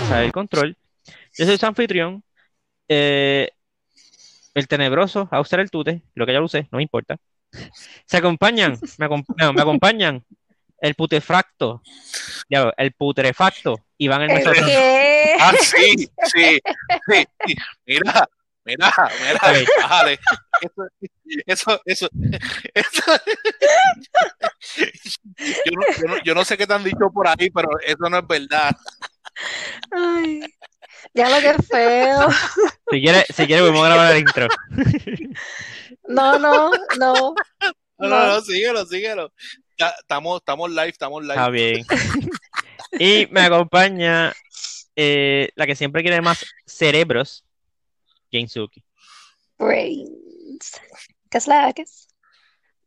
pasa el control. Yo soy su anfitrión. Eh, el tenebroso, a usar el tute, lo que ya lo usé, no me importa. Se acompañan, me, me acompañan el putefacto, ya, el putrefacto, Iván el mesotron. Ah, sí, sí, sí. Mira, mira, mira, bájale. Eso, eso, eso, Yo, no, yo, no, yo, no, sé qué te han dicho por ahí, pero eso no es verdad. Ay, ya lo que es feo. Si quieres, si quiere, vamos a grabar el intro. No, no, no. No, no, no, síguelo, síguelo. Estamos, estamos live, estamos live. Está bien. Y me acompaña eh, la que siempre quiere más cerebros, Suki. Brains. ¿Qué es la que es?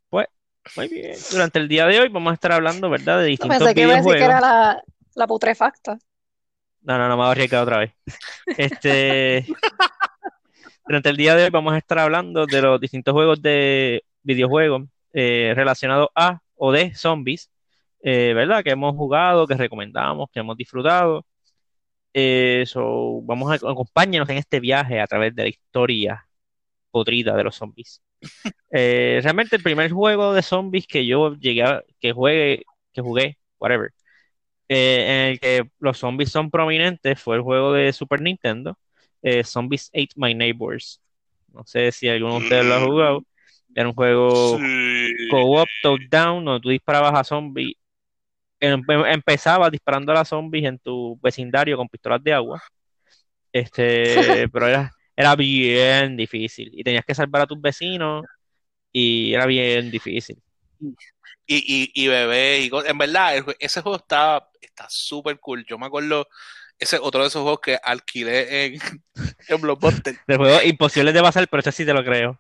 Pues, muy bien. Durante el día de hoy vamos a estar hablando, ¿verdad? De distintos Pensé que iba a decir videojuegos. que era la, la putrefacta. No, no, no me voy a otra vez. Este. Durante el día de hoy vamos a estar hablando de los distintos juegos de videojuegos eh, relacionados a o de zombies, eh, ¿verdad? Que hemos jugado, que recomendamos, que hemos disfrutado. Eh, vamos a acompáñenos en este viaje a través de la historia podrida de los zombies. Eh, realmente el primer juego de zombies que yo llegué a, que juegue, que jugué, whatever, eh, en el que los zombies son prominentes fue el juego de Super Nintendo, eh, Zombies Ate My Neighbors. No sé si alguno de ustedes lo ha jugado. Era un juego Sí. co-op, top-down, donde tú disparabas a zombies. Em- em- empezabas disparando a las zombies en tu vecindario con pistolas de agua. Este, pero era, era bien difícil. Y tenías que salvar a tus vecinos. Y era bien difícil. Y, y, y bebé, y en verdad, el ese juego está está súper cool. Yo me acuerdo, ese otro de esos juegos que alquilé en, en Blockbuster. De juegos imposibles de pasar, pero ese sí te lo creo.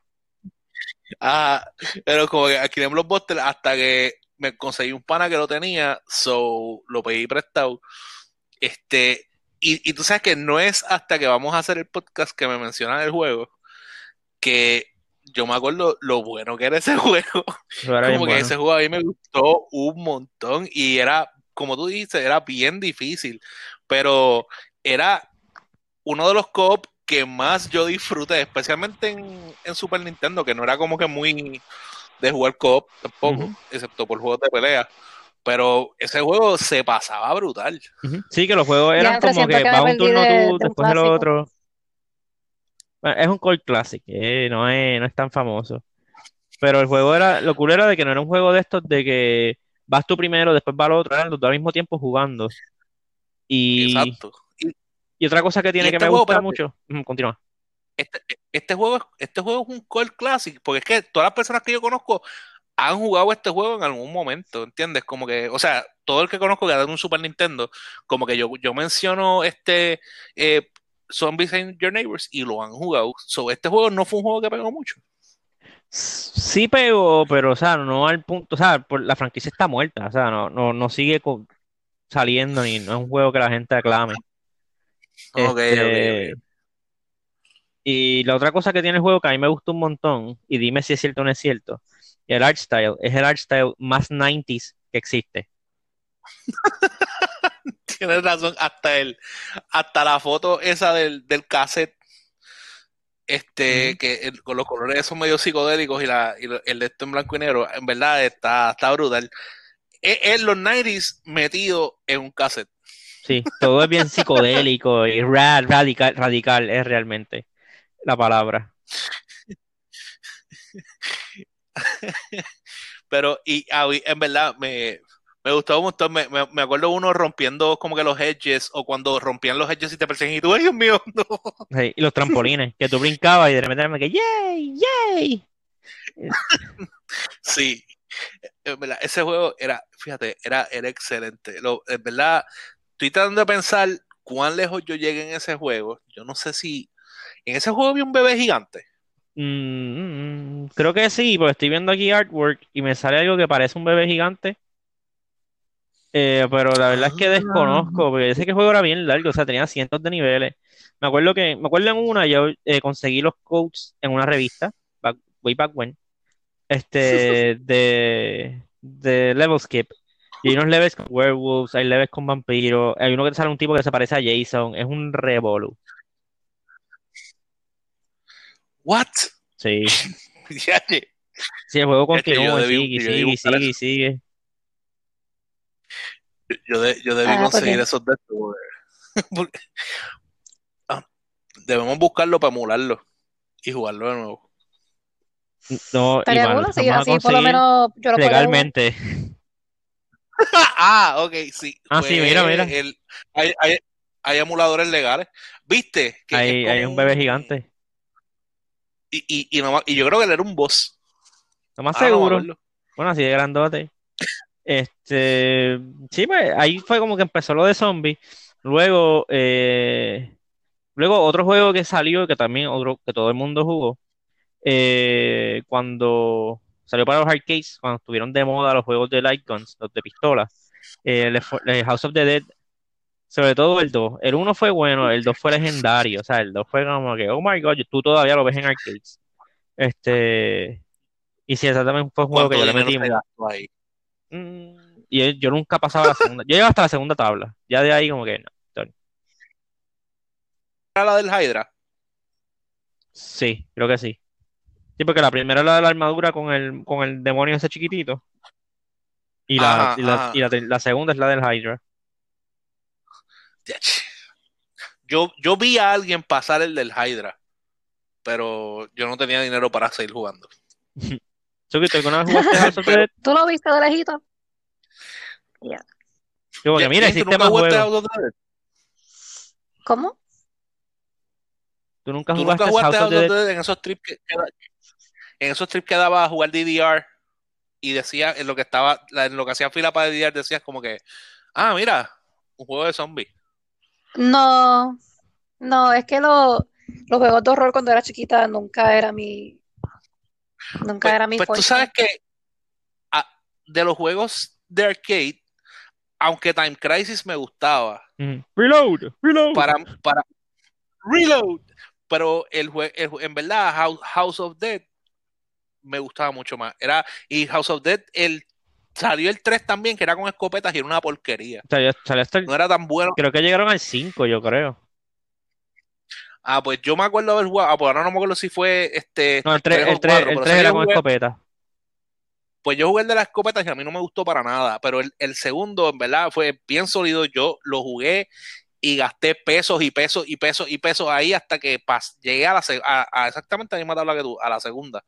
Ah, pero como que alquilé en Blockbuster hasta que me conseguí un pana que lo tenía, so lo pedí prestado. Este, y, y tú sabes que no es hasta que vamos a hacer el podcast que me mencionan el juego que yo me acuerdo lo bueno que era ese juego. Era Como que bueno. ese juego a mí me gustó un montón y era, como tú dices, era bien difícil, pero era uno de los co que más yo disfruté, especialmente en, en Super Nintendo, que no era como que muy de jugar co-op tampoco, excepto por juegos de pelea. Pero ese juego se pasaba brutal. Sí, que los juegos eran como que que va un turno de- tú, de después el otro. Bueno, es un cult classic, eh, no es, no es tan famoso. Pero el juego era, lo cool era de que no era un juego de estos de que vas tú primero, después va el otro, eran los dos al mismo tiempo jugando. Y, Exacto. Y y otra cosa que tiene que este me juego, gusta espérate. mucho, Ujú, continúa. este, este juego, es- este juego es un cult classic, porque es que todas las personas que yo conozco han jugado este juego en algún momento, ¿entiendes? Como que, o sea, todo el que conozco que ha dado un Super Nintendo, como que yo, yo menciono este eh, Zombies and Your Neighbors y lo han jugado. So, este juego no fue un juego que pegó mucho. Sí pegó, pero o sea, no al punto, o sea, por- la franquicia está muerta, o sea, no, no, no sigue saliendo ni no es un juego que la gente aclame. Ok, Este, ok, ok. Y la otra cosa que tiene el juego que a mí me gustó un montón, y dime si es cierto o no es cierto, el art style, es el art style más 90s que existe. Tienes razón, hasta el, hasta la foto esa del, del cassette, este, que el- con los colores esos medio psicodélicos y, la, y el de esto en blanco y negro, en verdad está, está brutal. Es, es los 90s metido en un cassette. Sí, todo es bien psicodélico y rad, radical, radical es realmente la palabra. Pero, y a mí, en verdad, me, me gustó un montón. Me, me, me acuerdo uno rompiendo como que los edges, o cuando rompían los edges y te persiguen y tú, ay Dios mío, no. Sí, y los trampolines, que tú brincabas y de repente me que ¡yay! ¡yay! Sí, verdad, ese juego era, fíjate, era, era excelente. Lo, en verdad, estoy tratando de pensar cuán lejos yo llegué en ese juego. Yo no sé si en ese juego había un bebé gigante. Mm, mm, creo que sí, porque estoy viendo aquí artwork y me sale algo que parece un bebé gigante. Eh, pero la verdad es que Ah. desconozco, porque sé que el juego era bien largo, o sea, tenía cientos de niveles. Me acuerdo que, me acuerdo en una, yo eh, conseguí los codes en una revista, back- way back when, este, de, de Level Skip. Y hay unos levels con werewolves, hay levels con vampiros, hay uno que sale un tipo que se parece a Jason, es un revolu. What? Sí, sí, el juego continúa, sigue, sigue, sigue, sigue. Yo, de- yo debí Ah, conseguir esos de estos, porque- Ah, debemos buscarlo para emularlo y jugarlo de nuevo. No, Estaría Iván, bueno a así por lo conseguir menos yo lo legalmente. ah, ok, sí. Ah, sí, Pues, mira, mira. el- hay, hay- hay emuladores legales. ¿Viste? Que Hay, es hay un bebé gigante. Y, y, y, y yo creo que él era un boss. Lo más Ah, seguro. Bueno, así de grandote. Este, sí, pues ahí fue como que empezó lo de zombies. Luego, eh, luego otro juego que salió, que también otro, que todo el mundo jugó, eh, cuando salió para los arcades, cuando estuvieron de moda los juegos de light guns, los de pistola, eh, le fue- le- House of the Dead, sobre todo el 2. El 1 fue bueno, el 2 fue legendario, o sea, el 2 fue como que, oh my god, tú todavía lo ves en arcades. Este, y sí, exactamente fue un juego que ¿Cuánto yo le metí. ahí? Mm, y yo nunca pasaba la segunda. Yo llego hasta la segunda tabla. Ya de ahí como que no. ¿Era la del Hydra? Sí, creo que sí. Sí, porque la primera es la de la armadura con el, con el demonio ese chiquitito. Y la, Ajá, y la, ajá. y la, la segunda es la del Hydra. Yo, yo vi a alguien pasar el del Hydra, pero yo no tenía dinero para seguir jugando. ¿Tú que alguna vez jugaste House of the Dead? ¿Tú lo viste de lejito? Yo, porque Ya, mira, Jen, ¿tú existe nunca más jugaste juegos. House of the Dead? ¿Cómo? ¿Tú nunca ¿Tú nunca jugaste jugaste House of the Dead? en esos trips que, en esos trips que daba a jugar DDR y decía en lo que estaba en lo que hacía fila para DDR decías como que ah mira un juego de zombies No, no, es que lo- los juegos de horror cuando era chiquita nunca era mi, nunca pues, era mi pues tú fuerte. sabes que de los juegos de arcade aunque Time Crisis me gustaba Mm. Reload, reload. para para Reload pero el juego en verdad House, House of Dead me gustaba mucho más era y House of Dead el salió el 3 también que era con escopetas y era una porquería O sea, yo- salió hasta el- no era tan bueno creo que llegaron al 5, yo creo. Ah, pues yo me acuerdo haber jugado. Ah, pues ahora no me acuerdo si fue este. No, el 3, tres o el 3, cuatro, el pero 3 sé que era yo con jugué- escopeta. Pues yo jugué el de las escopetas y a mí no me gustó para nada. Pero el, el segundo, en verdad, fue bien sólido. Yo lo jugué y gasté pesos y pesos y pesos y pesos ahí hasta que pas- llegué a, la, a, a exactamente la misma tabla que tú, a la segunda.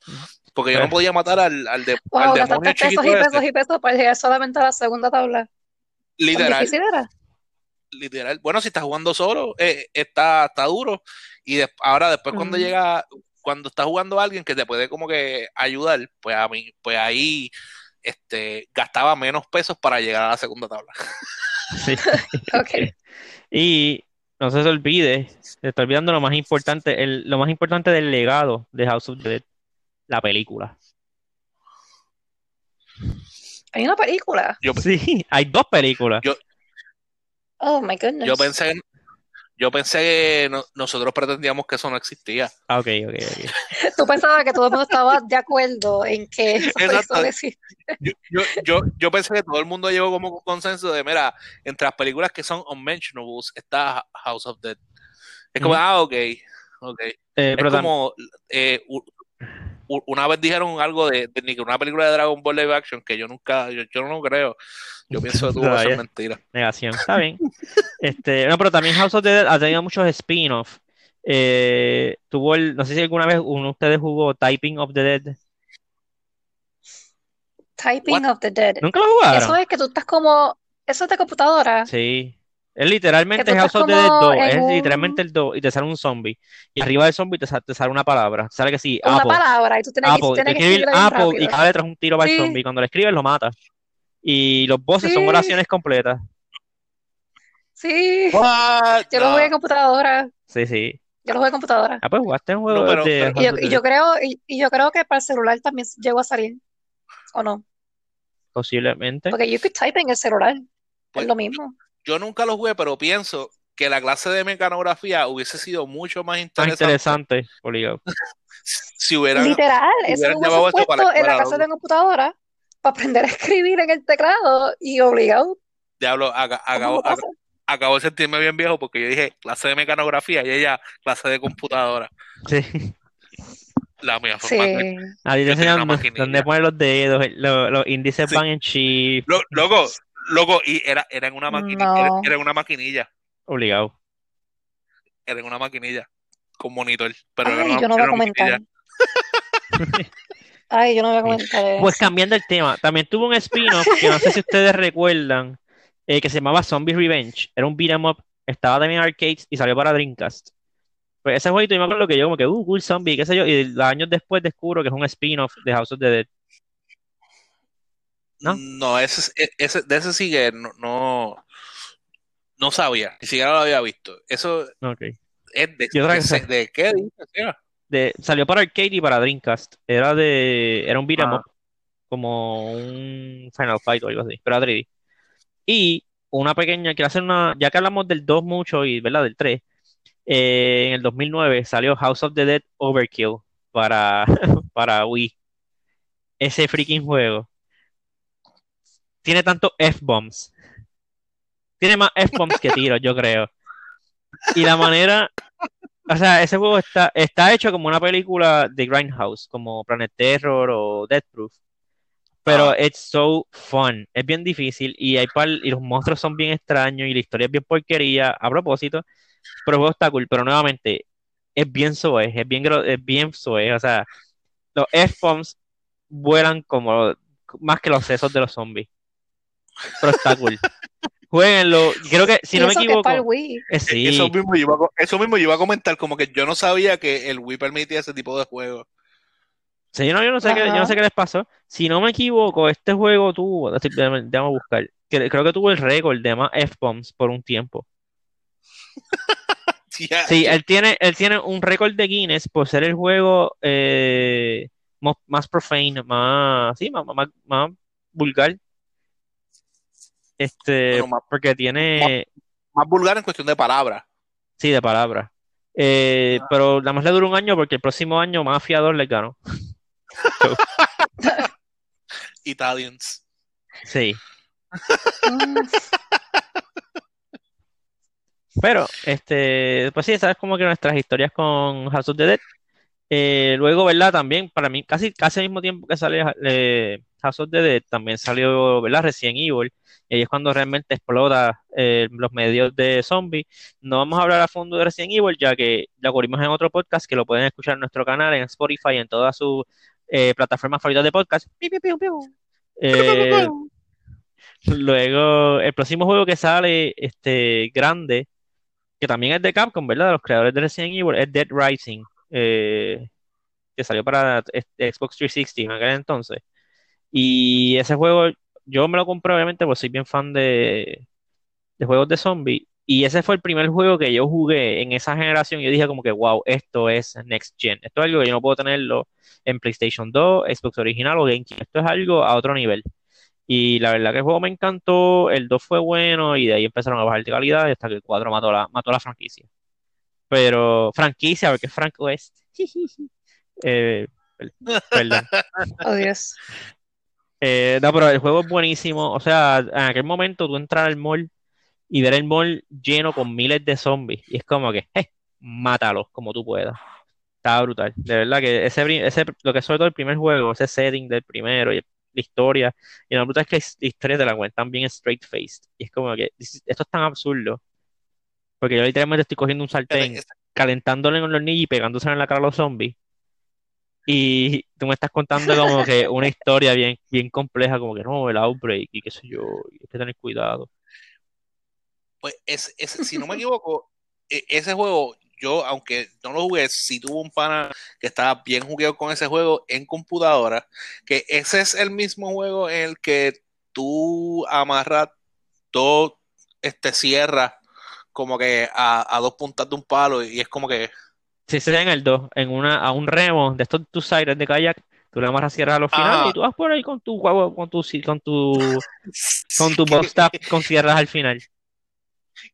Porque yo no podía matar al, al, de- Wow, al gastaste demonio pesos chiquito y ese. pesos y pesos para llegar solamente a la segunda tabla. ¿Tan Literal, difícil era? Literal. Bueno, si estás jugando solo, eh, está, está duro. Y ahora después cuando Mm. llega, cuando estás jugando a alguien que te puede como que ayudar, pues a mí, pues ahí este, gastaba menos pesos para llegar a la segunda tabla. Sí. Ok. Y no se olvide, se está olvidando lo más importante, el, lo más importante del legado de House of the Dead, la película. Hay una película. Yo, Sí, hay dos películas. Yo- Oh my goodness. yo pensé, yo pensé que no- nosotros pretendíamos que eso no existía. Ah, ok, ok, ok. Tú pensabas que todo el mundo estaba de acuerdo en que eso, Exacto. eso. Yo, yo, yo, yo pensé que todo el mundo llegó como un consenso de, mira, entre las películas que son unmentionables está House of Dead. Es como, Ujú. ah, ok, ok. Eh, Es pero como eh, una vez dijeron algo de, una película de Dragon Ball live action que yo nunca, yo, yo no creo. Yo pienso que tuvo que ser Todavía. mentira. negación, está bien. Este, no, pero también House of the Dead ha tenido muchos spin-offs. Eh, tuvo el, no sé si alguna vez uno de ustedes jugó Typing of the Dead. Typing What? of the Dead. ¿Nunca lo jugaron? Eso es que tú estás como. Eso es de computadora. Sí. Es literalmente Que House of the Dead como 2. en Es un- literalmente el 2 y te sale un zombie. Y arriba del zombie te, sa- te sale una palabra. Te sale que sí, Una Apple. palabra y tú tienes que, Apple. tienes Te que escribir Apple y cada letra es un tiro para el Sí. zombie. Cuando lo escribes lo mata. Y los bosses son Sí. oraciones completas. Sí. What? Yo lo No. jugué en computadora. Sí, sí. Yo lo jugué en computadora. Ah, pues jugaste un juego No, pero- de pero- Y yo, y creo, y, y yo creo que para el celular también llegó a salir. ¿O no? Posiblemente. Porque you could type en el celular. Pues, es lo mismo. Yo nunca lo jugué, pero pienso que la clase de mecanografía hubiese sido mucho más interesante interesante, obligado. si hubieran Literal, eso hubieran llevado esto para en la clase de computadora para aprender a escribir en el teclado y obligado. Diablo, aga- acabo, ¿Cómo aga- acabo de sentirme bien viejo porque yo dije clase de mecanografía y ella clase de computadora. Sí. La mía fue Sí. ti te enseñan dónde- poner los dedos, los índices Sí. van en chip, Lo- Loco, loco, y era, era en una maquinilla, No. era, era en una maquinilla, obligado. era en una maquinilla con monitor, pero era Ay, una, yo no voy a comentar. Ay, yo no voy a comentar eso. Pues cambiando el tema, también tuvo un spin-off que no sé si ustedes recuerdan, eh, que se llamaba Zombie Revenge. Era un beat 'em up, estaba también en arcades y salió para Dreamcast. Pues ese jueguito yo me acuerdo que yo como que, uh, cool zombie, qué sé yo, y años después descubro que es un spin-off de House of the Dead. ¿No? No, ese, es- e- ese, de ese sí que no, no, no sabía, ni siquiera lo había visto. Eso es de, qué? De, salió para arcade y para Dreamcast. Era de, era un beat 'em Ah. como un Final Fight o algo así, pero era 3D. Y una pequeña, quiero hacer una, ya que hablamos del 2 mucho y, ¿verdad? Del 3, eh, en el 2009 salió House of the Dead Overkill para, para Wii. Ese freaking juego tiene tantos F-bombs. Tiene más F-bombs que tiros, yo creo. Y la manera, o sea, ese juego está, está hecho como una película de Grindhouse, como Planet Terror o Death Proof. Pero Ah. it's so fun. Es bien difícil y hay par- y los monstruos son bien extraños y la historia es bien porquería a propósito. Pero el juego está cool. Pero nuevamente, es bien soez, es bien, es bien soez. O sea, los F-bombs vuelan como más que los sesos de los zombies. Pero está cool. Jueguenlo. Creo que, si no me equivoco, para el Wii. eh, sí. Eso mismo, yo iba a, co- eso mismo yo iba a comentar, como que yo no sabía que el Wii permitía ese tipo de juegos. Sí, yo no, yo no sé qué, yo no sé qué les pasó. Si no me equivoco, este juego tuvo, déjame, déjame buscar, creo que tuvo el récord de más F-bombs por un tiempo. Sí, él tiene, él tiene un récord de Guinness por ser el juego eh, mo- más profane, más, sí, más, más, más vulgar. Este, Bueno, más- porque tiene, más vulgar en cuestión de palabras. sí, de palabras. Eh, Ah. pero nada más le dura un año porque el próximo año Mafia 2 le ganó. Italians. Sí. Pero, este, pues sí, sabes como que nuestras historias con House of the Dead. Eh, luego, ¿verdad? También, para mí, casi, casi al mismo tiempo que sale eh, House of the Dead, también salió, ¿verdad? Resident Evil. Y ahí es cuando realmente explota eh, los medios de zombies. No vamos a hablar a fondo de Resident Evil, ya que lo cubrimos en otro podcast que lo pueden escuchar en nuestro canal, en Spotify, en todas sus eh, plataformas favoritas de podcast. Eh, luego, el próximo juego que sale, este, grande, que también es de Capcom, ¿verdad? De los creadores de Resident Evil, es Dead Rising, eh, que salió para este, Xbox 360 en aquel entonces. Y ese juego, yo me lo compré obviamente porque soy bien fan de, de juegos de zombies. Y ese fue el primer juego que yo jugué en esa generación. Y yo dije como que, wow, esto es Next Gen. Esto es algo que yo no puedo tenerlo en PlayStation 2, Xbox original o GameCube. Esto es algo a otro nivel. Y la verdad que el juego me encantó, el 2 fue bueno y de ahí empezaron a bajar de calidad hasta que el 4 mató la, mató la franquicia. Pero franquicia, porque es Frank West. Eh, per- perdón. oh. Eh, no, pero el juego es buenísimo. O sea, en aquel momento tú entras al mall y ver el mall lleno con miles de zombies. Y es como que, eh, mátalos como tú puedas. Estaba brutal. De verdad que ese, ese, lo que es sobre todo el primer juego, ese setting del primero, y la historia. Y lo brutal es que la historia te la cuentan bien straight faced. Y es como que, esto es tan absurdo. Porque yo literalmente estoy cogiendo un sartén, calentándole en los hornillos y pegándose en la cara a los zombies. Y tú me estás contando como que una historia bien, bien compleja, como que no, el outbreak y qué sé yo, y hay que tener cuidado. Pues es, es- si no me equivoco, e- ese juego, yo, aunque no lo jugué, sí tuve un pana que estaba bien jugueado con ese juego en computadora, que ese es el mismo juego en el que tú amarras dos este, sierras como que a, a dos puntas de un palo y es como que Si se en el 2, en una, a un remo de estos tus aires de kayak, tú le amarras sierra a los finales Ah. y tú vas por ahí con tu huevo, con tu, con tu, con tu box tap con sierras al final.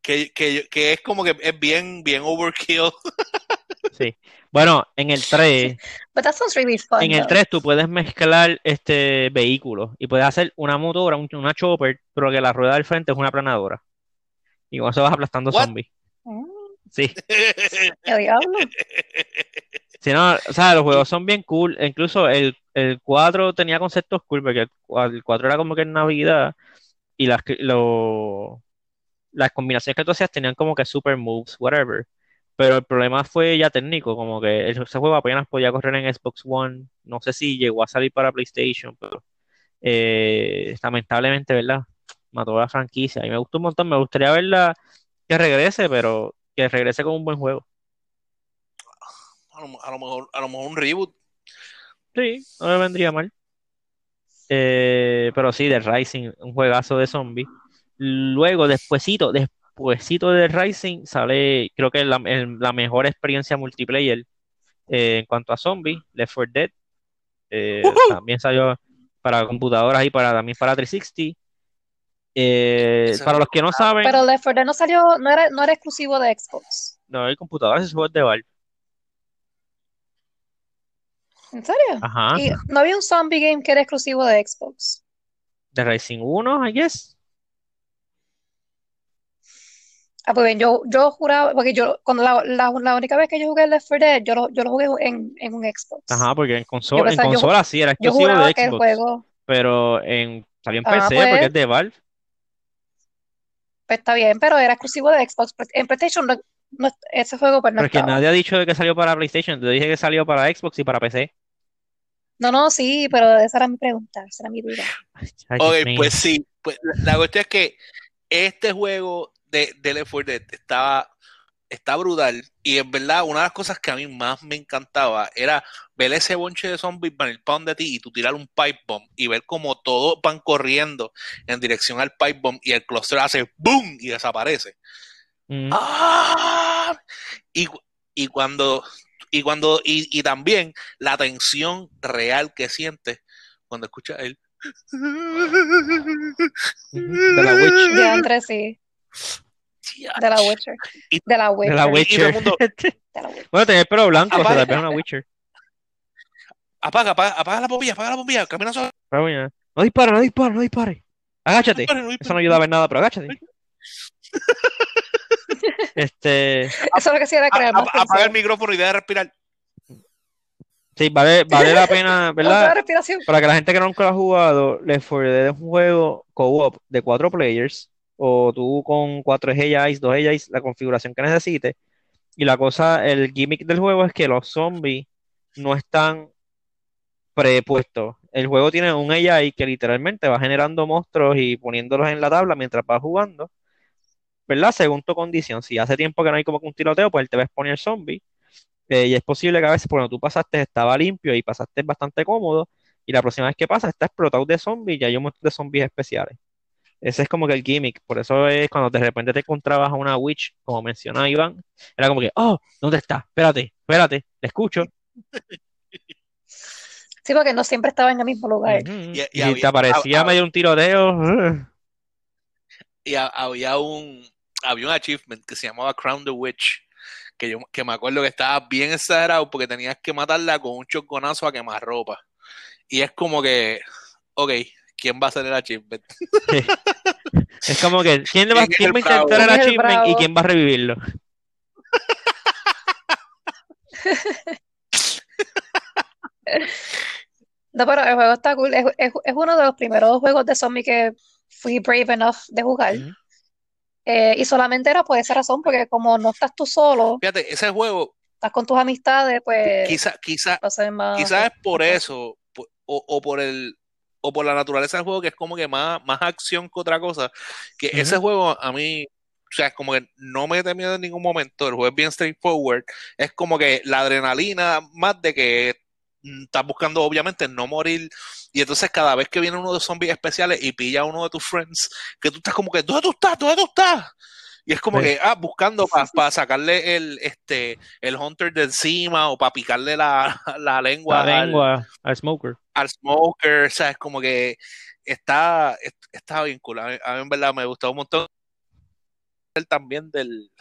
que, que, que es como que es bien, bien overkill. Sí. Bueno, en el 3, But that sounds really fun. en el though. 3 tú puedes mezclar este vehículos y puedes hacer una motora, un- una chopper, pero que la rueda del frente es una planadora. Y con eso vas aplastando What? zombies. Mm, Sí. Sí, no, o sea, los juegos son bien cool. Incluso el, el 4 tenía conceptos cool, porque el, el 4 era como que en Navidad y las, lo- las combinaciones que tú hacías tenían como que super moves, whatever. Pero el problema fue ya técnico, como que ese juego apenas podía correr en Xbox One. No sé si llegó a salir para PlayStation, pero eh, lamentablemente, ¿verdad? Mató a la franquicia. Y me gustó un montón, me gustaría verla que regrese, pero que regrese con un buen juego. A lo, a lo mejor, a lo mejor un reboot. Sí, no me vendría mal. Eh, pero sí, The Rising, un juegazo de zombies. Luego, despuesito, despuesito de The Rising, sale, creo que la, el- la mejor experiencia multiplayer eh, en cuanto a zombies, Left 4 Dead. Eh, también salió para computadoras y para, también para 360. Eh, para los que no saben, Pero Left 4 Dead no salió, no era, no era exclusivo de Xbox. no hay computadoras, ese juego es de Valve. ¿En serio? Ajá, Y no había un zombie game que era exclusivo de Xbox. The Rising 1, I guess. Ah, pues bien, yo, yo juraba, porque yo, cuando la, la, la única vez que yo jugué Left 4 Dead, yo lo, yo lo jugué en, en un Xbox. Ajá, porque en Yo consola, en pensaba, yo, consola sí era exclusivo de que el Xbox. juego, pero en, salió en ah, PC porque pues, es de Valve. Pues está bien, pero era exclusivo de Xbox. En PlayStation, no, no- ese juego pues no Pero es que estaba. nadie ha dicho de que salió para PlayStation. Te dije que salió para Xbox y para PC. No, no, sí, pero esa era mi pregunta, esa era mi duda. Ok, pues sí. Pues la, la cuestión es que este juego de, de Left 4 Dead estaba, está brutal. Y en verdad, una de las cosas que a mí más me encantaba era ver ese bonche de zombies venir para donde ti y tú tirar un pipe bomb y ver cómo todos van corriendo en dirección al pipe bomb y el cluster hace boom y desaparece. Mm. ¡Ah! Y, y cuando, y cuando, y, y también la tensión real que sientes cuando escuchas el. De la Witch. De Andre, sí, de la Witcher, Y- de la De la Witcher, Y todo el Witcher. mundo- de la Witcher. Bueno, tenía el pelo blanco, o sea, Apaga. tal vez una Witcher. Apaga, apaga, apaga la bombilla, apaga la bombilla, camina bueno, No dispara, no dispare. Agáchate. no dispare, no Eso no dispare. ayuda a ver nada, pero agáchate. Este, Eso es lo que sí era A- crear a- apaga el micrófono y deja de respirar. sí, vale, vale la pena, ¿verdad? Para que la gente que nunca lo ha jugado, Left 4 Dead es un juego co-op de cuatro players, o tú con cuatro AIs, dos AIs, la configuración que necesites. Y la cosa, el gimmick del juego es que los zombies no están prepuestos. El juego tiene un AI que literalmente va generando monstruos y poniéndolos en la tabla mientras vas jugando, ¿verdad? Según tu condición. Si hace tiempo que no hay como un tiroteo, pues él te va a exponer zombies. Eh, y es posible que a veces cuando tú pasaste estaba limpio y pasaste bastante cómodo, y la próxima vez que pasa está explotado de zombies y hay un montón de zombies especiales. Ese es como que el gimmick. Por eso es cuando de repente te encontrabas a una witch, como menciona Iván, era como que, oh, ¿dónde está? Espérate, espérate, te escucho. Sí, porque no siempre estaba en el mismo lugar. Y- y Y si había- te aparecía medio un tiroteo. Y ha- había un, había un achievement que se llamaba Crown the Witch. Que yo que me acuerdo que estaba bien exagerado porque tenías que matarla con un choconazo a quemarropa. Y es como que, ok, ¿quién va a hacer el achievement? es como que, ¿quién, le va, ¿Quién es quién el va a intentar el ¿Quién es el achievement y quién va a revivirlo? No, pero el juego está cool. Es, es- es uno de los primeros juegos de zombie que fui brave enough de jugar. Eh, y solamente era por esa razón, porque como no estás tú solo, Fíjate, ese juego, estás con tus amistades, pues quizá, quizá, va a ser más. quizás es por eso, o por el, o por la naturaleza del juego, que es como que más, más acción que otra cosa, que ese juego a mí, o sea, es como que no me miedo en ningún momento, el juego es bien straightforward, es como que la adrenalina más de que estás buscando obviamente no morir, y entonces cada vez que viene uno de los zombies especiales y pilla a uno de tus friends, que tú estás como que, ¿dónde tú estás? ¿Dónde tú estás? Y es como Sí. que, ah, buscando para sacarle el, este, el hunter de encima o para picarle la, la lengua La al, lengua al smoker. al smoker, ¿sabes? Como que está, est- está bien cool. A mí, a mí en verdad me gustó un montón el también del,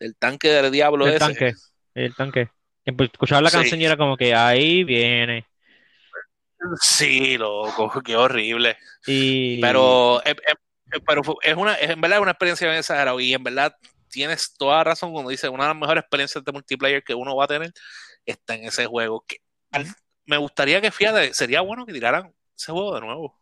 del tanque del diablo El ese. tanque. El tanque. Que pues, escuchaba la Sí. canción y era como que ahí viene. Sí, loco, qué horrible. Y Pero, eh, eh, pero fue- es una, es, en verdad es una experiencia bien exagerada y en verdad tienes toda razón cuando dices una de las mejores experiencias de multiplayer que uno va a tener está en ese juego. Que, al- me gustaría que, fíjate, sería bueno que tiraran ese juego de nuevo.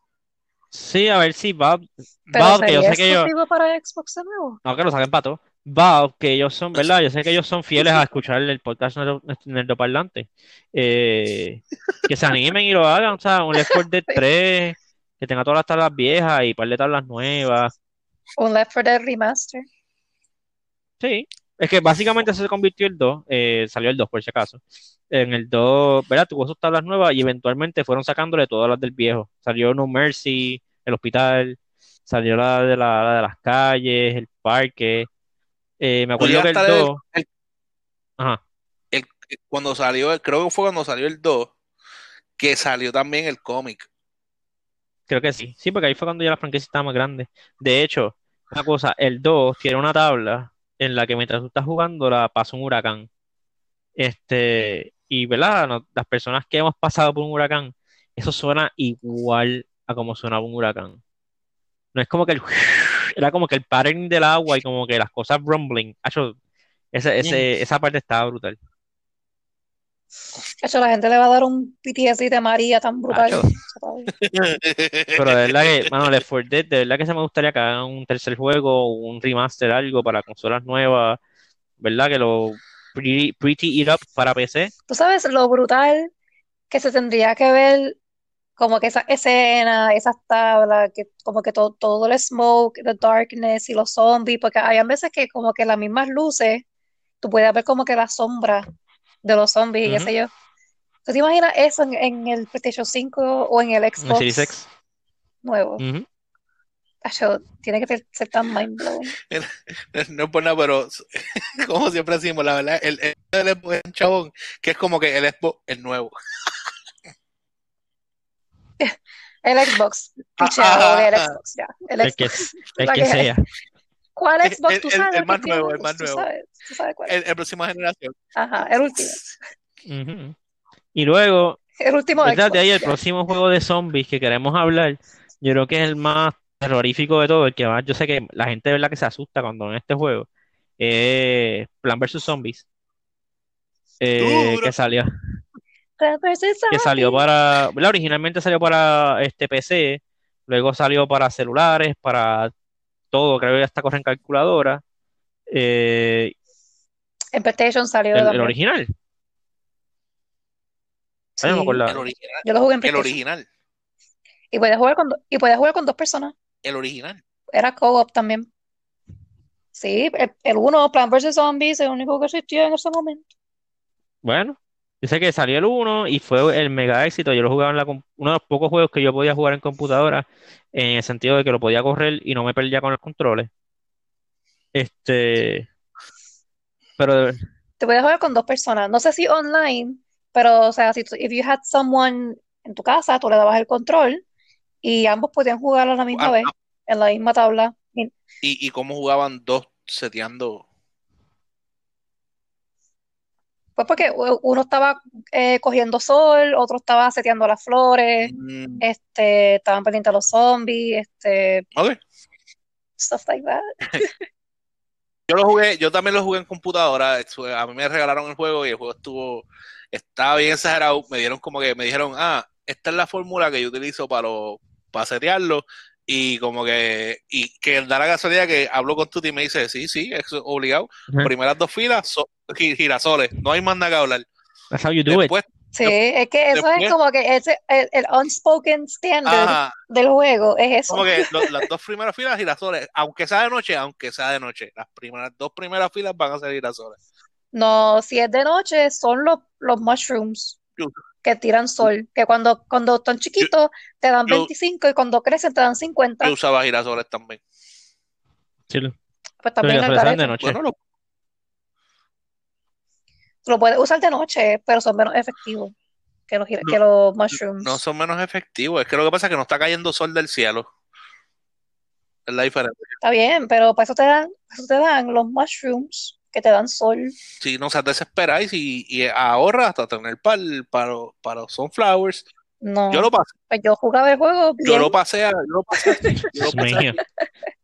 sí, a ver si Pero Valve, que yo sé que ellos, exclusivo para Xbox de nuevo. no que lo saquen para todo. Valve, que ellos son, ¿verdad? Yo sé que ellos son fieles a escuchar el podcast nerdo- nerdoparlante. Eh, que se animen y lo hagan, o sea, un Left 4 Dead 3, que tenga todas las tablas viejas y un par de tablas nuevas. Un Left 4 Dead Remaster. Sí, es que básicamente se convirtió el 2, eh, salió el 2 por si acaso. En el 2, ¿verdad? Tuvo sus tablas nuevas y eventualmente fueron sacándole todas las del viejo. Salió No Mercy, el hospital, salió la de, la, la de las calles, el parque. Eh, me acuerdo que el Podría estar el- 2, el- ajá, el- cuando salió, el- creo que fue cuando salió el 2, que salió también el cómic. Creo que sí. Sí, porque ahí fue cuando ya la franquicia estaba más grande. De hecho, una cosa, el 2 tiene una tabla en la que mientras tú estás jugando la pasa un huracán. Este, y ¿verdad? No- las personas que hemos pasado por un huracán, eso suena igual a como sonaba un huracán. No es como que el era como que el pattern del agua y como que las cosas rumbling. Ese, ese, esa parte estaba brutal. De hecho, la gente le va a dar un PTSD de María tan brutal. Pero de verdad que, mano, Left 4 Dead, de verdad que se me gustaría que hagan un tercer juego, un remaster, algo para consolas nuevas, ¿verdad? Que lo pretty, pretty it up para PC. Tú sabes lo brutal que se tendría que ver como que esa escena, esas tablas, que como que todo, todo el smoke, the darkness y los zombies, porque hay veces que como que las mismas luces, tú puedes ver como que la sombra de los zombies y qué sé yo. ¿Tú te imaginas eso en, en el PlayStation 5 o en el En el Xbox Series X. nuevo? Ujú. Acho, tiene que ser, tan mind blowing. No es por nada, pero como siempre decimos, la verdad, el, el, el Xbox es un chabón que es como que el Xbox el nuevo. El Xbox, Ah, ah, el ah. Xbox, ya. El El que, Xbox. el que que- sea. ¿Cuál El- Xbox? el- Tú el- sabes el que más nuevo, el más tú nuevo. sabes, tú sabes cuál es. El, el próxima generación. Ajá, el último. Y luego, El último De ahí el ya. próximo juego de zombies que queremos hablar, yo creo que es el más terrorífico de todo, el que más yo sé que la gente de verdad que se asusta cuando ven este juego, es Plan vs Zombies, eh, que salió, que salió para, ¿verdad? Originalmente salió para este PC, luego salió para celulares, para todo, creo que hasta corre en calculadora, eh, En PlayStation salió el, el original, Sí. Ay, no me acuerdo. El original. Yo lo jugué en El PlayStation. original. Y puedes jugar con, y puedes jugar con dos personas. El original. Era co-op también. Sí, el, el uno, Plants vs. Zombies, el único que existía en ese momento. Bueno, yo sé que salió el 1 y fue el mega éxito. Yo lo jugaba en la, uno de los pocos juegos que yo podía jugar en computadora, en el sentido de que lo podía correr y no me perdía con los controles. Este, pero Te puedes jugar con dos personas. No sé si online, pero o sea, si tú, if you had someone en tu casa, tú le dabas el control y ambos podían jugar a la misma Ah, vez, ah. en la misma tabla. Y- Y, y cómo jugaban dos seteando. Pues porque uno estaba eh, cogiendo sol, otro estaba seteando las flores, Mm, este, estaban pendientes de los zombies, este, stuff like that. Yo lo jugué, yo también lo jugué en computadora. A mí me regalaron el juego y el juego estuvo, estaba bien exagerado. Me dieron como que, me dijeron, ah, esta es la fórmula que yo utilizo para, lo- para setearlo. Y como que, y que da la casualidad que hablo con Tuti y me dice, sí, sí, es obligado. Primeras dos filas, so- gi- girasoles, no hay más nada que hablar. that's how you do it. Después, Sí, es que eso después- es como que ese, el, el unspoken standard ajá, del juego, es eso. como que lo- las dos primeras filas girasoles, aunque sea de noche, aunque sea de noche, las primeras dos primeras filas van a ser girasoles. No, si es de noche, son los, los mushrooms que tiran sol, que cuando, cuando están chiquitos te dan yo- 25 y cuando crecen te dan 50. Yo usaba girasoles también. Sí, lo- Pues también garete. de noche. Bueno, lo- Lo puedes usar de noche, pero son menos efectivos que los, que los mushrooms. no son menos efectivos. Es que lo que pasa es que no está cayendo sol del cielo. Es la diferencia. Está bien, pero para eso te dan, para eso te dan los mushrooms que te dan sol. Si no se desesperáis y, y ahorra hasta tener para para, para los sunflowers. No. Yo lo pasé. Pues yo jugaba el juego. Yo lo pasé, a- yo lo pasé así, yo lo Dios pasé mío.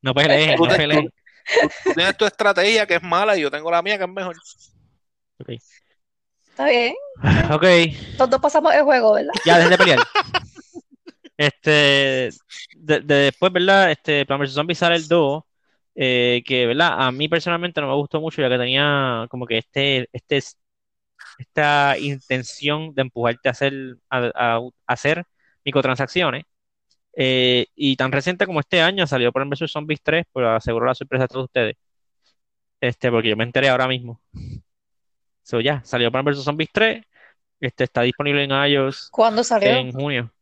No peleen, no Tú peleen. Tú tienes tu estrategia que es mala y yo tengo la mía que es mejor. Ok. Está bien. Ok, Los dos pasamos el juego, ¿verdad? ya dejen de pelear. Este, de, de después, ¿verdad? Este, Plan vs. Zombies sale el 2, eh, que, ¿verdad? A mí personalmente no me gustó mucho, ya que tenía como que este, este, esta intención de empujarte a hacer, a, a- a hacer microtransacciones. Eh, y tan reciente como este año salió Plan vs. Zombies 3, por asegurar la sorpresa a todos ustedes. Este, porque yo me enteré ahora mismo. So, ya, salió Plan vs. Zombies 3. Este, está disponible en iOS ¿Cuándo salió? en junio.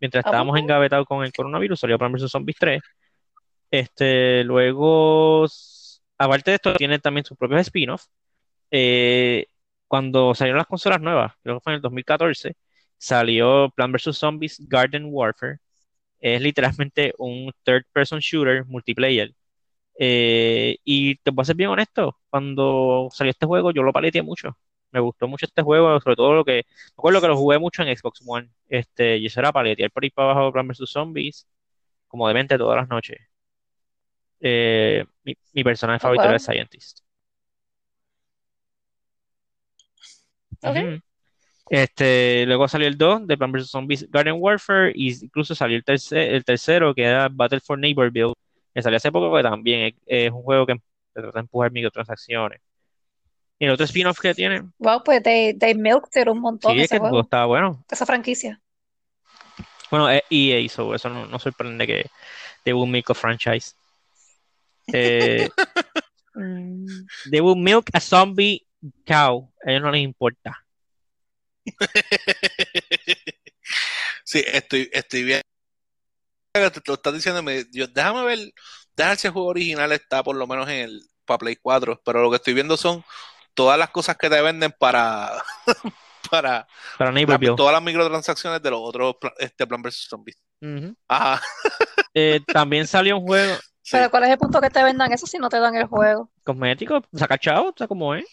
Mientras ¿A estábamos engavetados con el coronavirus, salió Plan vs. Zombies 3. Este, luego, aparte de esto, tiene también sus propios spin-offs. Eh, cuando salieron las consolas nuevas, creo que fue en el 2014, salió Plan vs. Zombies Garden Warfare. Es literalmente un third-person shooter multiplayer. Eh, y te voy a ser bien honesto, cuando salió este juego yo lo paleteé mucho. Me gustó mucho este juego, sobre todo lo que... Me acuerdo que lo jugué mucho en Xbox One. Este, y eso era paletear por ahí para abajo Plan vs. Zombies, como demente todas las noches. Eh, mi, mi personaje favorito era el Scientist. Este, luego salió el 2 de Plan vs. Zombies Garden Warfare y incluso salió el, terce- el tercero que era Battle for Neighborville, que salió hace poco que también es, es un juego que te trata de empujar microtransacciones. Y el otro spin-off que tiene, Wow, pues they, they milked un montón sí, es ese que el juego estaba bueno. esa franquicia. Bueno, es EA hizo eso, no, no sorprende que they will milk a franchise. Eh, Mm, they will milk a zombie cow, a ellos no les importa. Sí, estoy, estoy bien. Te lo estás diciendo, me- yo- déjame ver, déjame ver si el juego original está por lo menos en el para Play 4, pero lo que estoy viendo son todas las cosas que te venden para para Para la- todas las microtransacciones de los otros este Plan vs Zombies. Ajá. Eh, también salió un juego Sí. Pero ¿cuál es el punto que te vendan eso si no te dan el juego? cosmético, saca chavo, o sea, como es.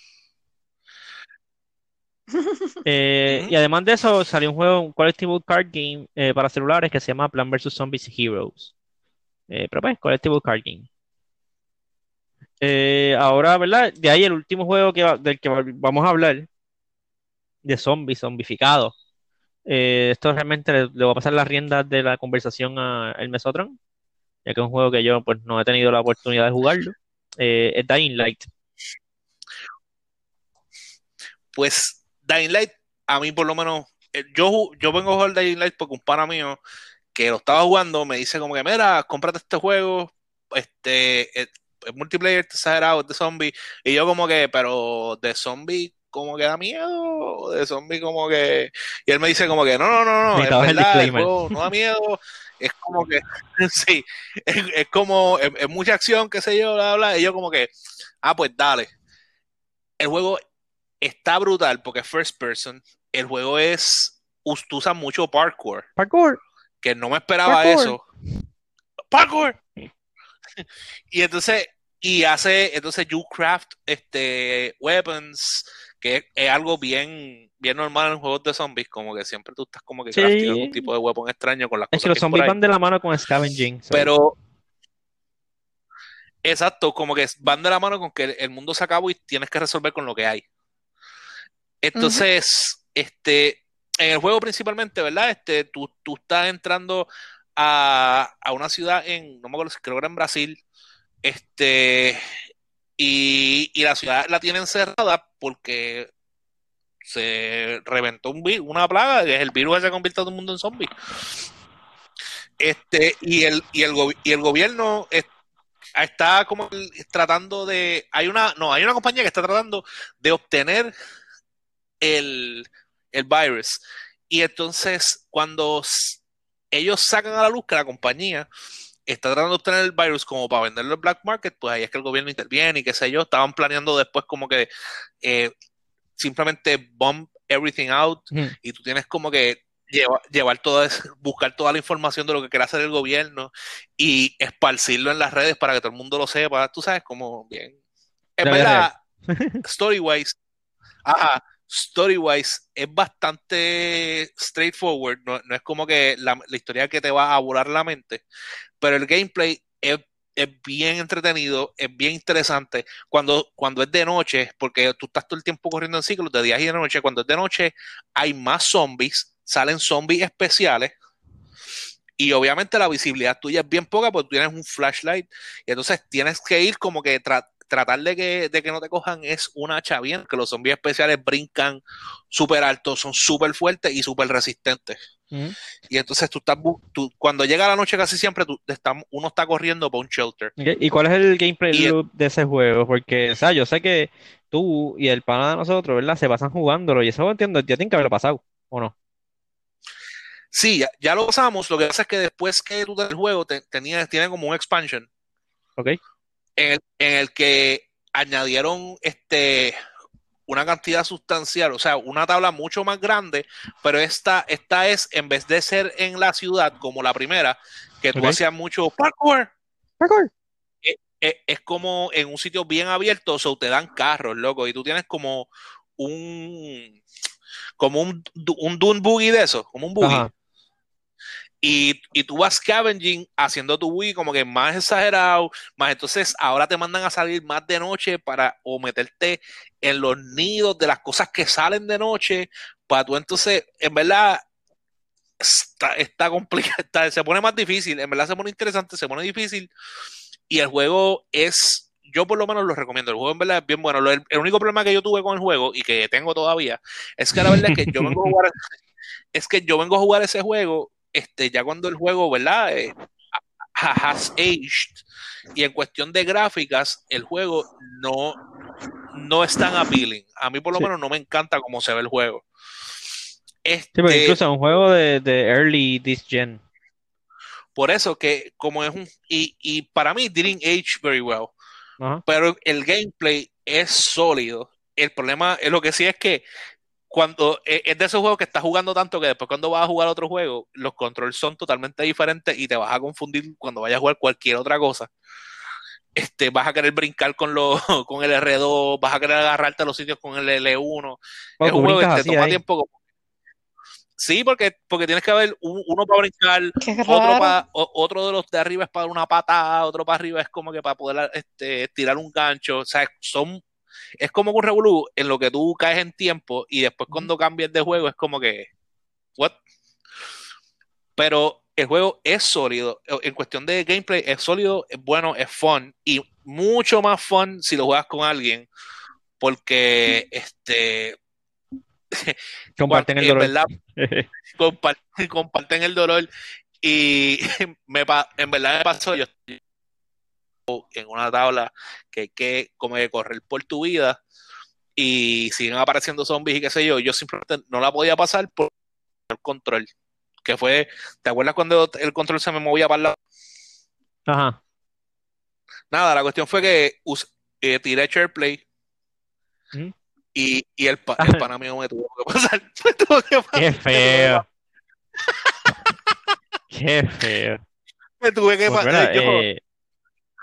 Eh, y además de eso, salió un juego, un collectible card game eh, para celulares que se llama Plan vs. Zombies Heroes. Eh, pero pues, collectible card game. Eh, ahora, ¿verdad? De ahí el último juego que va- del que va- vamos a hablar, de zombies, zombificados. Eh, esto realmente le, voy a pasar las riendas de la conversación a el Mesotron, ya que es un juego que yo pues no he tenido la oportunidad de jugarlo. Eh, es Dying Light. Pues Dying Light, a mí por lo menos, yo, yo vengo a jugar Dying Light porque un pana mío que lo estaba jugando me dice como que, mira, cómprate este juego, este, es, es multiplayer, exagerado, es de zombie, y yo como que, pero de zombie como que da miedo, de zombie como que, y él me dice como que, no, no, no, no, el verdad, el juego no da miedo, es como que, sí, es, es como, es, es mucha acción, qué sé yo, bla, bla, y yo como que, ah, pues dale. El juego está brutal porque es first person. El juego es. us- tú usas mucho parkour. Parkour. Que no me esperaba Parkour. eso. ¡Parkour! Y entonces. Y hace. Entonces, you craft este, weapons. Que es, es algo bien, bien normal en juegos de zombies. Como que siempre tú estás como que Sí. crafteando algún tipo de weapon extraño con las Es que cosas los que por zombies van de la mano con scavenging. Pero. Exacto, como que van de la mano con que el- mundo se acabó y tienes que resolver con lo que hay. Entonces, este, en el juego principalmente, ¿verdad? Este, tú, tú estás entrando a, a una ciudad en, no me acuerdo, si creo que era en Brasil, este, y, y la ciudad la tienen cerrada porque se reventó un virus, una plaga, que es el virus que se convierte a todo el mundo en zombie. Este, y el, y el, y el gobierno es- está como tratando de, hay una, no, hay una compañía que está tratando de obtener el, el virus. Y entonces, cuando ellos sacan a la luz que la compañía está tratando de obtener el virus como para venderlo en black market, pues ahí es que el gobierno interviene y qué sé yo. Estaban planeando después como que eh, simplemente bomb everything out y tú tienes como que lleva- llevar toda, es- buscar toda la información de lo que quiere hacer el gobierno y esparcirlo en las redes para que todo el mundo lo sepa. Tú sabes, como bien. Vida verdad, story-wise, ajá, story-wise es bastante straightforward. No, es como que la, historia que te va a volar la mente, pero el gameplay es, es bien entretenido, es bien interesante. Cuando, cuando es de noche, porque tú estás todo el tiempo corriendo en ciclos de días y de noche, cuando es de noche hay más zombies, salen zombies especiales. Y obviamente la visibilidad tuya es bien poca porque tienes un flashlight y entonces tienes que ir como que tra- tratar de que, de que no te cojan es una hacha bien, que los zombies especiales brincan súper altos, son súper fuertes y súper resistentes. Y entonces tú estás, tú- cuando llega la noche casi siempre tú, está- uno está corriendo por un shelter. ¿Y cuál es el gameplay Y el- loop de ese juego? Porque, o sea, yo sé que tú y el pana de nosotros, ¿verdad? Se pasan jugándolo y eso entiendo, ya tienen que haberlo pasado, ¿o no? Sí, ya, ya lo pasamos, lo que pasa es que después que tú el juego te- tenía, tiene como un expansion ¿Ok? En el, en el que añadieron este una cantidad sustancial, o sea, una tabla mucho más grande, pero esta, esta es, en vez de ser en la ciudad como la primera, que tú hacías mucho parkour, Parkour. es, es como en un sitio bien abierto, o sea, te dan carros, loco, y tú tienes como un como un, un dune buggy de eso, como un buggy. Ajá. Y, y tú vas scavenging haciendo tu Wii como que más exagerado, más entonces ahora te mandan a salir más de noche para o meterte en los nidos de las cosas que salen de noche, para tú entonces, en verdad, está, está complicado, está- se pone más difícil, en verdad se pone interesante, se pone difícil y el juego es, yo por lo menos lo recomiendo, el juego en verdad es bien bueno, Lo- el, el único problema que yo tuve con el juego y que tengo todavía es que la verdad es que yo vengo a jugar, es que yo vengo a jugar ese juego este, ya cuando el juego, ¿verdad? Eh, ha- has aged. Y en cuestión de gráficas, el juego no, no es tan appealing. A mí por lo Sí. menos no me encanta cómo se ve el juego. Sí, porque Este, incluso es un juego de, de early this gen. por eso que como es un... Y, y para mí didn't age very well. Pero el gameplay es sólido. El problema es lo que sí es que cuando eh, es de esos juegos que estás jugando tanto que después cuando vas a jugar otro juego, los controles son totalmente diferentes y te vas a confundir cuando vayas a jugar cualquier otra cosa. Este, vas a querer brincar con, lo, con el R2, vas a querer agarrarte a los sitios con el L1. Oh, es un juego que te toma ahí. tiempo. como- Sí, porque, porque tienes que ver un- uno para brincar, otro, raro. pa- o- otro de los de arriba es para una patada, otro para arriba es como que para poder este, tirar un gancho. O sea, son, es como un revolú en lo que tú caes en tiempo y después cuando cambias de juego es como que, what? Pero el juego es sólido. En cuestión de gameplay, es sólido, es bueno, es fun y mucho más fun si lo juegas con alguien. Porque este Comparten el dolor. comparten el dolor y me pa- en verdad me pasó yo estoy en una tabla que hay que como que correr por tu vida y siguen apareciendo zombies y qué sé yo, yo simplemente no la podía pasar por el control que fue, ¿te acuerdas cuando el control se me movía para el lado? Ajá. Nada, la cuestión fue que eh, tiré SharePlay Ujú. y, y el, pa- el pana mío me tuvo que pasar. Me tuvo que pasar. Qué feo. Qué feo. Me tuve que Pues, pasar. Eh, puedes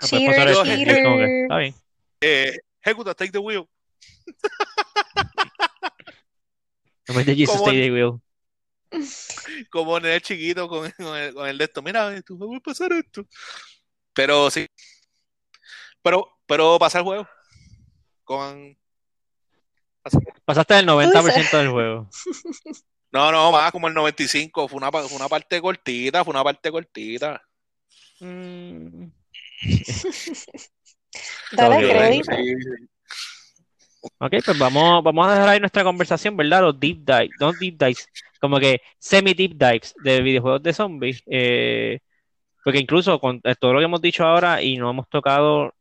Cheater, pasar el- como que, Está bien. eh, ejecuta, take the wheel. No me Jesus ¿Cómo? stay the wheel. como en el chiquito con, con el, con el de esto, mira, tú me voy a pasar esto. Pero sí. Pero, pero pasa el juego. Con. Pasaste el 90% del juego. No, no, más como el 95. Fue una, fue una parte cortita, fue una parte cortita. Mm, Dale Ok. crédito. Ok, pues vamos, vamos a dejar ahí nuestra conversación, ¿verdad? Los deep dives, no deep dives, como que semi-deep dives de videojuegos de zombies. eh, porque incluso con eh, todo lo que hemos dicho ahora y no hemos tocado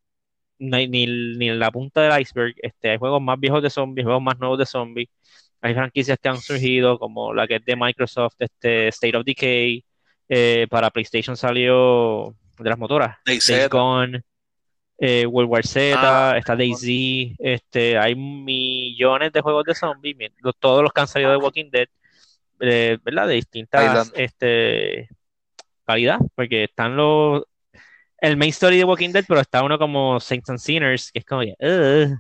ni, ni, ni la punta del iceberg, este, hay juegos más viejos de zombies, juegos más nuevos de zombies. Hay franquicias que han surgido, como la que es de Microsoft, este, State of Decay. eh, para PlayStation salió de las motoras. Days Gone, eh, World War Z, Ah, está DayZ, este, hay millones de juegos de zombies, todos los que han salido de Walking Dead. eh, ¿verdad? De distintas este, calidad, porque están los el main story de Walking Dead, pero está uno como Saints and Sinners, que es como "Ugh".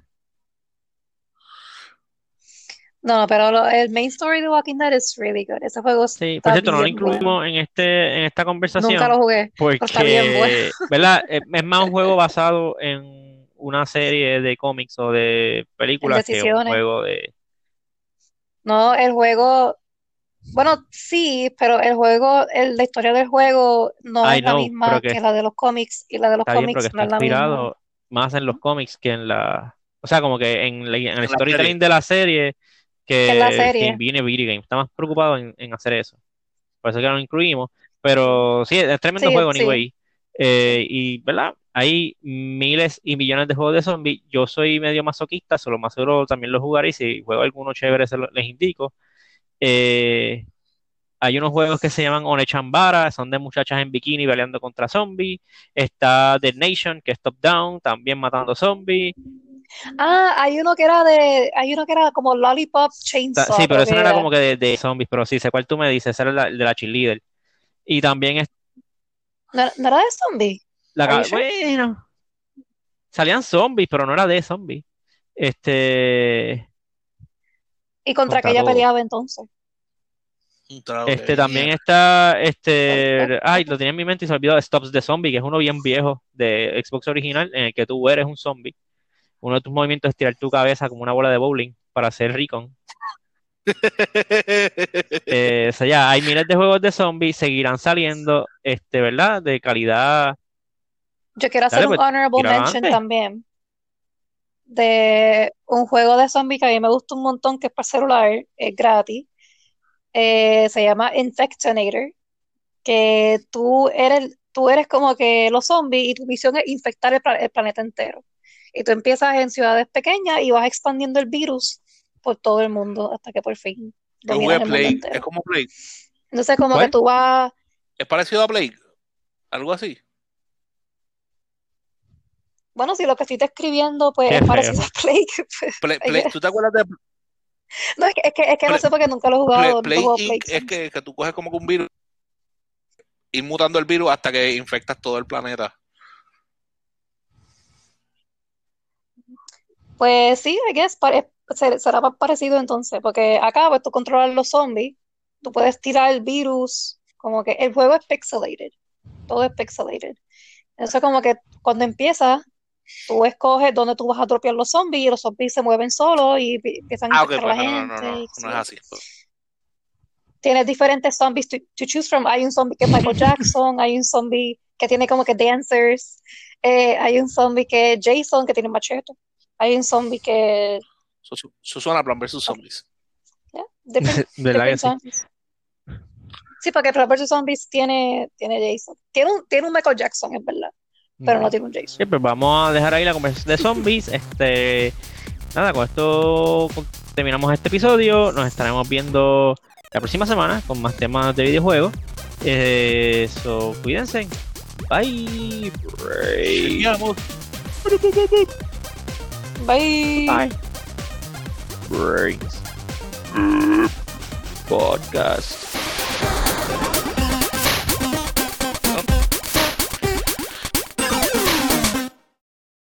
No, pero lo- el main story de Walking Dead es really good. Ese juego Sí, está por cierto, no lo bien incluimos bueno. en este en esta conversación Nunca lo jugué. está bien porque, bueno. ¿verdad? Es es más un juego basado en una serie de cómics o de películas que un juego de No, el juego, bueno, sí, pero el juego, el- la historia del juego no I es la misma que que la de los cómics y la de los está bien, cómics que no está es la misma. inspirado más en los cómics que en la, o sea, como que en, la- en el la storytelling de la serie que, la serie. viene Video Game. Está más preocupado en, en hacer eso. Por eso que no lo incluimos. Pero sí, es tremendo Sí, juego, sí. anyway. Eh, y, ¿verdad? Hay miles y millones de juegos de zombies. Yo soy medio masoquista, solo más seguro también lo jugaré. Y si juego alguno chévere, se lo- les indico. Eh, hay unos juegos que se llaman Onechambara, son de muchachas en bikini peleando contra zombies. Está The Nation, que es top down, también matando zombies. Ah, hay uno que era de, hay uno que era como Lollipop Chainsaw, Sí, pero eso no era era. como que de, de zombies, pero sí, sé cuál tú me dices, ese era el de la cheerleader. Y también es ¿No, no era de zombie? la bueno, salían zombies, pero no era de zombies. Este, ¿Y contra Contra qué ella peleaba entonces? Un trago este también está, este, ay, lo tenía en mi mente y se me olvidó, Stops the Zombie, que es uno bien viejo de Xbox original, en el que tú eres un zombie. Uno de tus movimientos es tirar tu cabeza como una bola de bowling para hacer recon. Eh, o sea, ya, hay miles de juegos de zombies, seguirán saliendo, este, ¿verdad? De calidad. Yo quiero hacer Dale, un pues, honorable mention también de un juego de zombie que a mí me gusta un montón, que es para celular, es gratis. Eh, se llama Infectonator, que tú eres, tú eres como que los zombies y tu misión es infectar el, pla- el planeta entero. Y tú empiezas en ciudades pequeñas y vas expandiendo el virus por todo el mundo hasta que por fin el Plague, entero. es como Plague. Entonces como ¿Cuál? que tú vas, Es parecido a Plague. Algo así. bueno, si lo que estoy describiendo pues Qué es feo. parecido a Plague, pues, Play- Play-. ¿Tú te acuerdas de No, es que, es que, es que no Play- sé porque nunca lo he Play, jugado? Plague Es que, que tú coges como que un virus, ir mutando el virus hasta que infectas todo el planeta. Pues sí, I guess, pare- ser- será pa- parecido entonces, porque acá pues tú controlas los zombies, tú puedes tirar el virus, como que el juego es pixelated, todo es pixelated. Entonces como que cuando empiezas, tú escoges dónde tú vas a dropear los zombies y los zombies se mueven solos y pi- empiezan a Ah, ok, infectar a pues la no, no, no, gente. no, y sé no es así. Tienes diferentes zombies to, to choose from. Hay un zombie que es Michael Jackson, hay un zombie que tiene como que dancers, eh, hay un zombie que es Jason que tiene machete, hay un zombie que Su- su- Susana Plan vs Zombies. Yeah, ¿Verdad que different sí? zombies. Sí, porque Plants vs. Zombies tiene, tiene Jason. Tiene un, tiene un Michael Jackson, es verdad, pero no tiene un Jason. Sí, pues vamos a dejar ahí la conversación de zombies. Este, nada, con esto terminamos este episodio. Nos estaremos viendo la próxima semana con más temas de videojuegos. Eh, so, cuídense. Bye. Break. Seguimos. Bye. Bye. Breaks. Podcast.